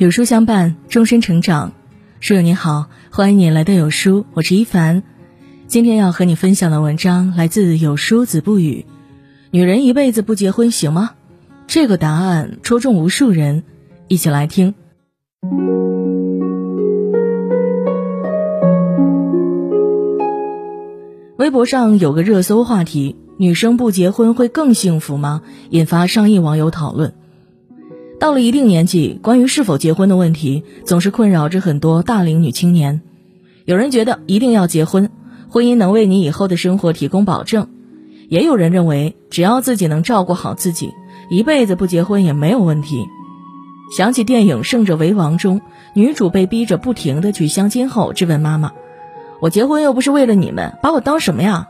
有书相伴，终身成长。书友你好，欢迎你来到有书，我是一凡。今天要和你分享的文章来自有书子不语。女人一辈子不结婚行吗？这个答案戳中无数人，一起来听。微博上有个热搜话题：女生不结婚会更幸福吗？引发上亿网友讨论。到了一定年纪，关于是否结婚的问题，总是困扰着很多大龄女青年。有人觉得一定要结婚，婚姻能为你以后的生活提供保证；也有人认为，只要自己能照顾好自己，一辈子不结婚也没有问题。想起电影《胜者为王》中，女主被逼着不停的去相亲后，质问妈妈。我结婚又不是为了你们，把我当什么呀？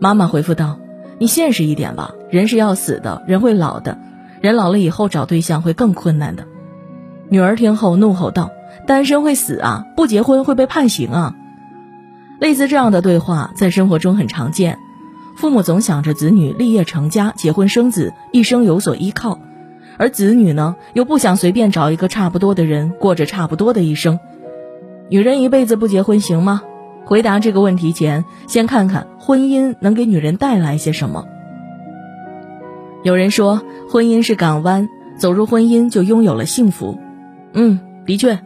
妈妈回复道：“你现实一点吧，人是要死的，人会老的，人老了以后找对象会更困难的。”女儿听后怒吼道：“单身会死啊，不结婚会被判刑啊！”类似这样的对话在生活中很常见，父母总想着子女立业成家、结婚生子，一生有所依靠，而子女呢，又不想随便找一个差不多的人过着差不多的一生。女人一辈子不结婚行吗？回答这个问题前，先看看婚姻能给女人带来些什么。有人说，婚姻是港湾，走入婚姻就拥有了幸福。嗯，的确，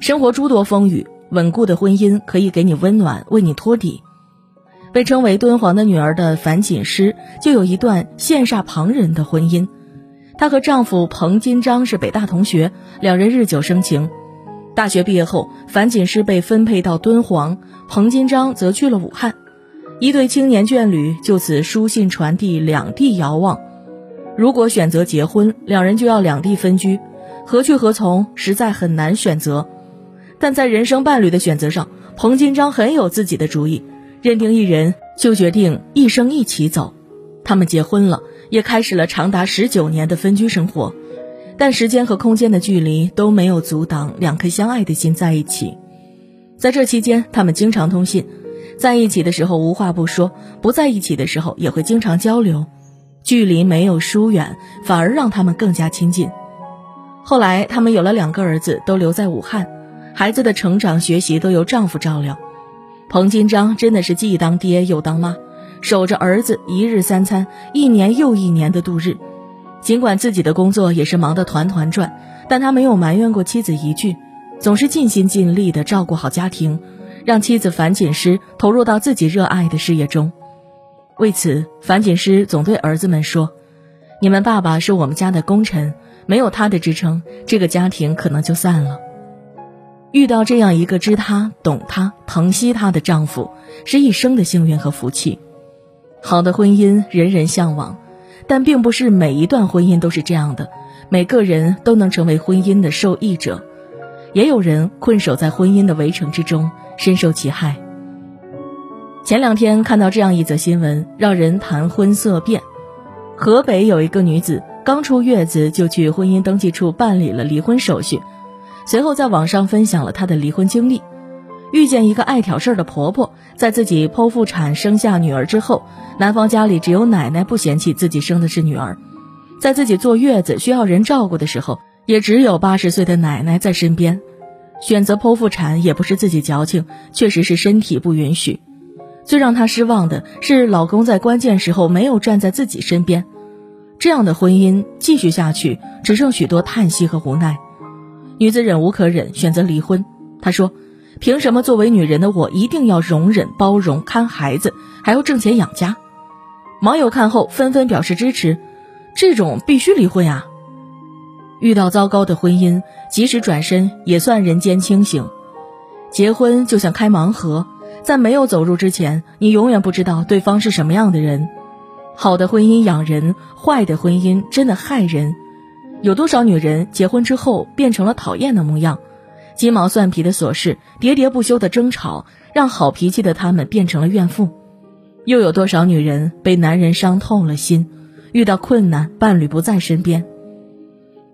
生活诸多风雨，稳固的婚姻可以给你温暖，为你托底。被称为敦煌的女儿的樊锦诗，就有一段羡煞旁人的婚姻。她和丈夫彭金章是北大同学，两人日久生情。大学毕业后，樊锦诗被分配到敦煌，彭金章则去了武汉，一对青年眷侣就此书信传递，两地遥望。如果选择结婚，两人就要两地分居，何去何从，实在很难选择。但在人生伴侣的选择上，彭金章很有自己的主意，认定一人就决定一生一起走。他们结婚了，也开始了长达十九年的分居生活。但时间和空间的距离都没有阻挡两颗相爱的心在一起。在这期间，他们经常通信，在一起的时候无话不说，不在一起的时候也会经常交流。距离没有疏远，反而让他们更加亲近。后来，他们有了两个儿子，都留在武汉，孩子的成长、学习都由丈夫照料。彭金章真的是既当爹又当妈，守着儿子一日三餐，一年又一年的度日。尽管自己的工作也是忙得团团转，但他没有埋怨过妻子一句，总是尽心尽力地照顾好家庭，让妻子樊锦诗投入到自己热爱的事业中。为此，樊锦诗总对儿子们说：“你们爸爸是我们家的功臣，没有他的支撑，这个家庭可能就散了。”遇到这样一个知她、懂她、疼惜她的丈夫，是一生的幸运和福气。好的婚姻，人人向往。但并不是每一段婚姻都是这样的，每个人都能成为婚姻的受益者，也有人困守在婚姻的围城之中，深受其害。前两天看到这样一则新闻，让人谈婚色变。河北有一个女子刚出月子就去婚姻登记处办理了离婚手续，随后在网上分享了她的离婚经历。遇见一个爱挑事儿的婆婆，在自己剖腹产生下女儿之后，男方家里只有奶奶不嫌弃自己生的是女儿，在自己坐月子需要人照顾的时候，也只有八十岁的奶奶在身边。选择剖腹产也不是自己矫情，确实是身体不允许。最让她失望的是，老公在关键时候没有站在自己身边。这样的婚姻继续下去，只剩许多叹息和无奈。女子忍无可忍，选择离婚。她说。凭什么作为女人的我一定要容忍、包容、看孩子，还要挣钱养家？网友看后纷纷表示支持，这种必须离婚呀！遇到糟糕的婚姻，及时转身也算人间清醒。结婚就像开盲盒，在没有走入之前，你永远不知道对方是什么样的人。好的婚姻养人，坏的婚姻真的害人。有多少女人结婚之后变成了讨厌的模样？鸡毛蒜皮的琐事，喋喋不休的争吵，让好脾气的他们变成了怨妇。又有多少女人被男人伤透了心，遇到困难，伴侣不在身边。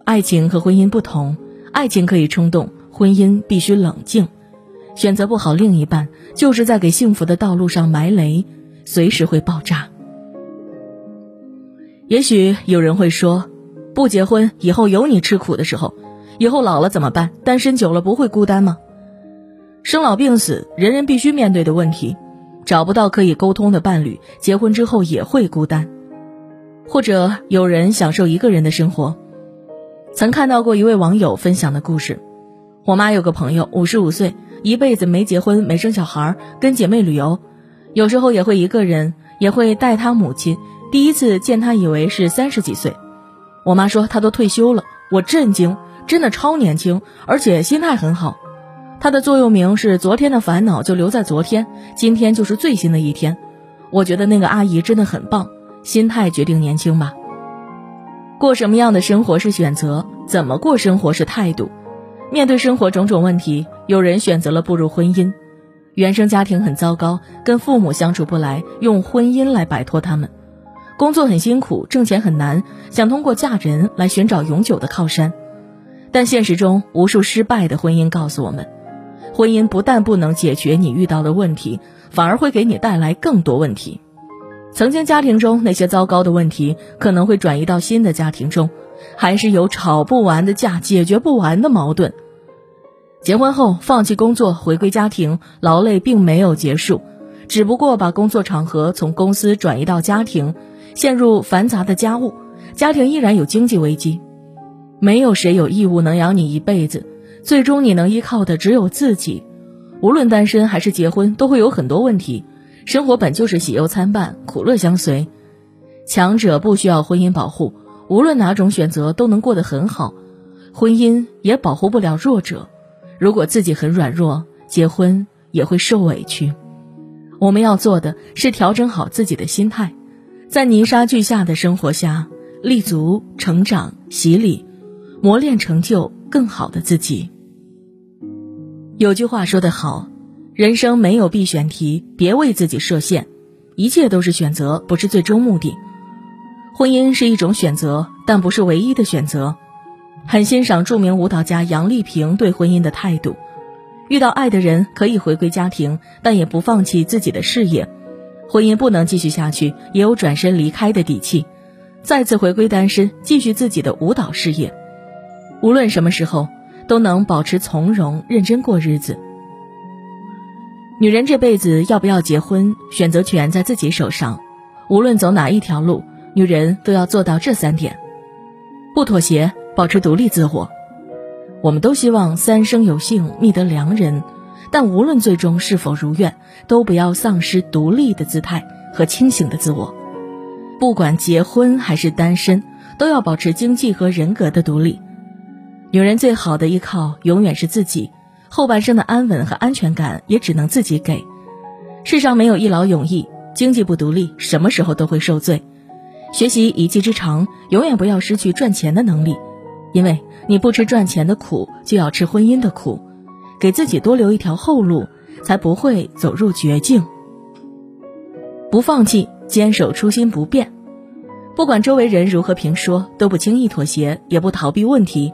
爱情和婚姻不同，爱情可以冲动，婚姻必须冷静。选择不好另一半，就是在给幸福的道路上埋雷，随时会爆炸。也许有人会说，不结婚以后有你吃苦的时候。以后老了怎么办？单身久了不会孤单吗？生老病死，人人必须面对的问题。找不到可以沟通的伴侣，结婚之后也会孤单。或者有人享受一个人的生活。曾看到过一位网友分享的故事：我妈有个朋友，五十五岁，一辈子没结婚，没生小孩，跟姐妹旅游，有时候也会一个人，也会带她母亲。第一次见她，以为是三十几岁。我妈说她都退休了，我震惊。真的超年轻，而且心态很好。她的座右铭是“昨天的烦恼就留在昨天，今天就是最新的一天”。我觉得那个阿姨真的很棒，心态决定年轻吧。过什么样的生活是选择，怎么过生活是态度。面对生活种种问题，有人选择了步入婚姻，原生家庭很糟糕，跟父母相处不来，用婚姻来摆脱他们。工作很辛苦，挣钱很难，想通过嫁人来寻找永久的靠山。但现实中，无数失败的婚姻告诉我们，婚姻不但不能解决你遇到的问题，反而会给你带来更多问题。曾经家庭中那些糟糕的问题，可能会转移到新的家庭中，还是有吵不完的架，解决不完的矛盾。结婚后放弃工作，回归家庭，劳累并没有结束，只不过把工作场合从公司转移到家庭，陷入繁杂的家务，家庭依然有经济危机。没有谁有义务能养你一辈子，最终你能依靠的只有自己。无论单身还是结婚，都会有很多问题。生活本就是喜忧参半，苦乐相随。强者不需要婚姻保护，无论哪种选择都能过得很好。婚姻也保护不了弱者，如果自己很软弱，结婚也会受委屈。我们要做的是调整好自己的心态，在泥沙俱下的生活下立足、成长、洗礼。磨练成就更好的自己。有句话说得好，人生没有必选题，别为自己设限，一切都是选择，不是最终目的。婚姻是一种选择，但不是唯一的选择。很欣赏著名舞蹈家杨丽萍对婚姻的态度：遇到爱的人可以回归家庭，但也不放弃自己的事业。婚姻不能继续下去，也有转身离开的底气，再次回归单身，继续自己的舞蹈事业。无论什么时候，都能保持从容、认真过日子。女人这辈子要不要结婚，选择权在自己手上。无论走哪一条路，女人都要做到这三点：不妥协，保持独立自我。我们都希望三生有幸觅得良人，但无论最终是否如愿，都不要丧失独立的姿态和清醒的自我。不管结婚还是单身，都要保持经济和人格的独立。女人最好的依靠永远是自己，后半生的安稳和安全感也只能自己给。世上没有一劳永逸，经济不独立，什么时候都会受罪。学习一技之长，永远不要失去赚钱的能力，因为你不吃赚钱的苦，就要吃婚姻的苦。给自己多留一条后路，才不会走入绝境。不放弃，坚守初心不变，不管周围人如何评说，都不轻易妥协，也不逃避问题。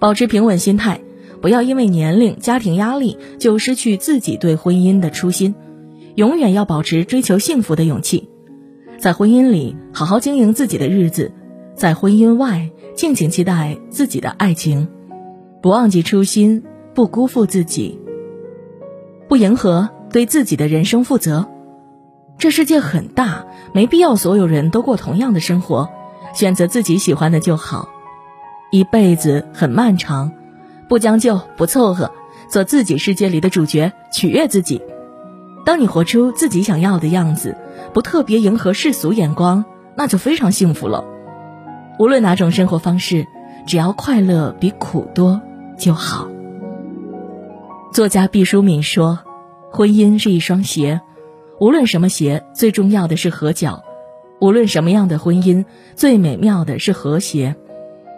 保持平稳心态，不要因为年龄、家庭压力就失去自己对婚姻的初心。永远要保持追求幸福的勇气，在婚姻里好好经营自己的日子，在婚姻外敬请期待自己的爱情，不忘记初心，不辜负自己，不迎合，对自己的人生负责。这世界很大，没必要所有人都过同样的生活，选择自己喜欢的就好。一辈子很漫长，不将就不凑合，做自己世界里的主角，取悦自己。当你活出自己想要的样子，不特别迎合世俗眼光，那就非常幸福了。无论哪种生活方式，只要快乐比苦多就好。作家毕淑敏说：“婚姻是一双鞋，无论什么鞋，最重要的是合脚；无论什么样的婚姻，最美妙的是和谐。”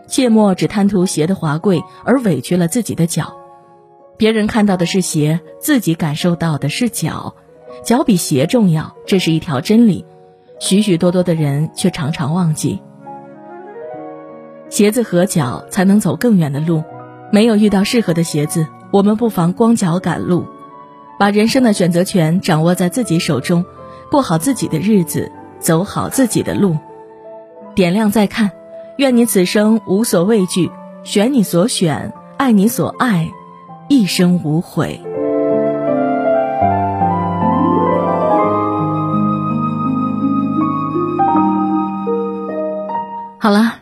切莫只贪图鞋的华贵而委屈了自己的脚，别人看到的是鞋，自己感受到的是脚，脚比鞋重要，这是一条真理。许许多多的人却常常忘记，鞋子合脚才能走更远的路。没有遇到适合的鞋子，我们不妨光脚赶路，把人生的选择权掌握在自己手中，过好自己的日子，走好自己的路。点亮再看。愿你此生无所畏惧，选你所选，爱你所爱，一生无悔。好了，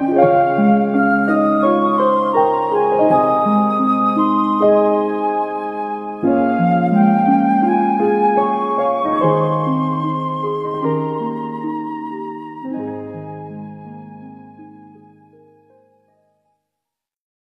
Música